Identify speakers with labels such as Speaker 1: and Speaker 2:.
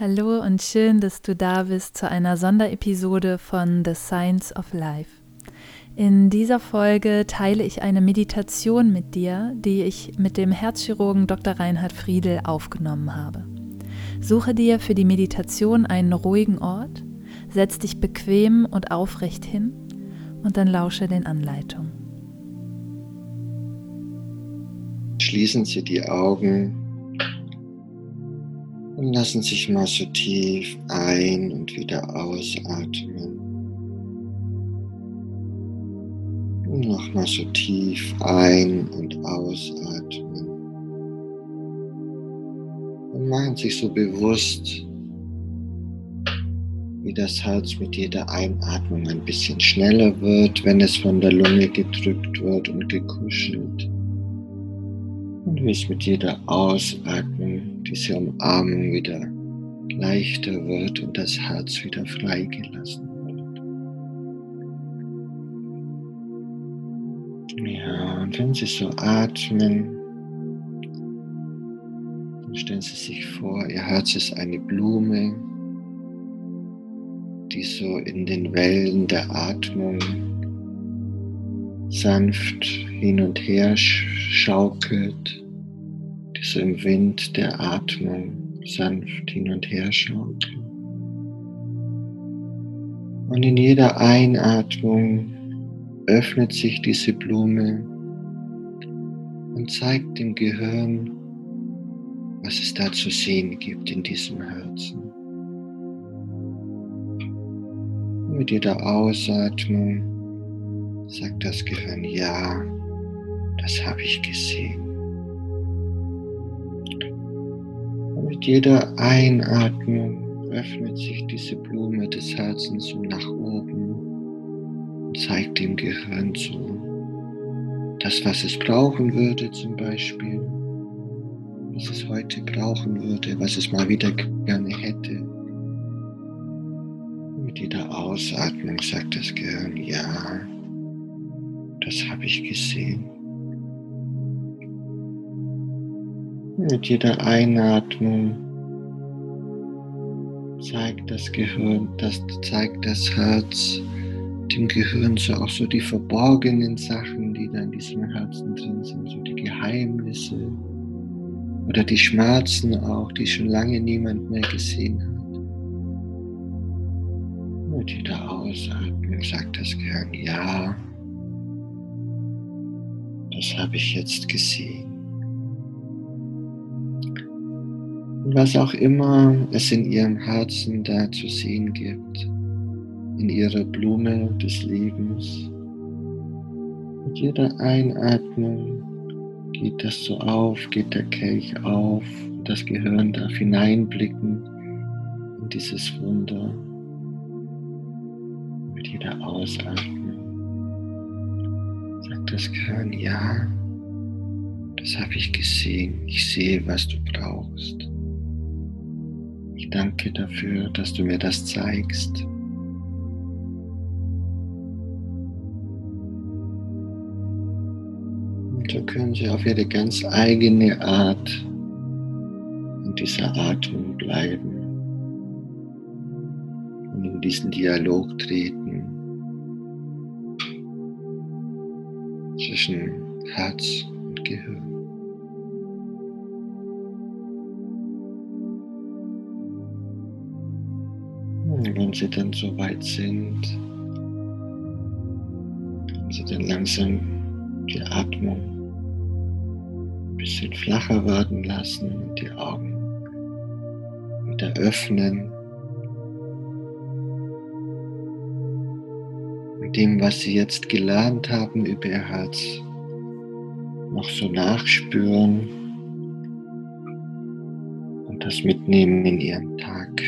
Speaker 1: Hallo und schön, dass du da bist zu einer Sonderepisode von The Science of Life. In dieser Folge teile ich eine Meditation mit dir, die ich mit dem Herzchirurgen Dr. Reinhard Friedel aufgenommen habe. Suche dir für die Meditation einen ruhigen Ort, setz dich bequem und aufrecht hin und dann lausche den Anleitungen.
Speaker 2: Schließen Sie die Augen und lassen sich mal so tief ein- und wieder ausatmen. Und nochmal so tief ein- und ausatmen. Und machen sich so bewusst, wie das Herz mit jeder Einatmung ein bisschen schneller wird, wenn es von der Lunge gedrückt wird und gekuschelt. Und wie es mit jeder Ausatmung, diese Umarmung wieder leichter wird und das Herz wieder freigelassen wird. Ja, und wenn Sie so atmen, dann stellen Sie sich vor, Ihr Herz ist eine Blume, die so in den Wellen der Atmung sanft hin und her schaukelt, so im Wind der Atmung sanft hin und her schaukelt. Und in jeder Einatmung öffnet sich diese Blume und zeigt dem Gehirn, was es da zu sehen gibt in diesem Herzen. Und mit jeder Ausatmung sagt das Gehirn, ja, das habe ich gesehen. Mit jeder Einatmung öffnet sich diese Blume des Herzens so nach oben und zeigt dem Gehirn so, das, was es brauchen würde zum Beispiel, was es heute brauchen würde, was es mal wieder gerne hätte. Mit jeder Ausatmung sagt das Gehirn, ja, das habe ich gesehen. Mit jeder Einatmung zeigt das Gehirn, das zeigt das Herz dem Gehirn so auch so die verborgenen Sachen, die da in diesem Herzen drin sind, so die Geheimnisse oder die Schmerzen auch, die schon lange niemand mehr gesehen hat. Mit jeder Ausatmung sagt das Gehirn, ja, das habe ich jetzt gesehen. Was auch immer es in ihrem Herzen da zu sehen gibt, in ihrer Blume des Lebens, mit jeder Einatmung geht das so auf, geht der Kelch auf, das Gehirn darf hineinblicken in dieses Wunder. Mit jeder Ausatmung sagt das Gehirn, ja, das habe ich gesehen. Ich sehe, was du brauchst. Danke dafür, dass du mir das zeigst. Und so können Sie auf Ihre ganz eigene Art in dieser Atmung bleiben und in diesen Dialog treten zwischen Herz und Gehirn. Und wenn Sie dann so weit sind, können Sie dann langsam die Atmung ein bisschen flacher werden lassen und die Augen wieder öffnen. Mit dem, was Sie jetzt gelernt haben über Ihr Herz, noch so nachspüren und das mitnehmen in Ihren Tag.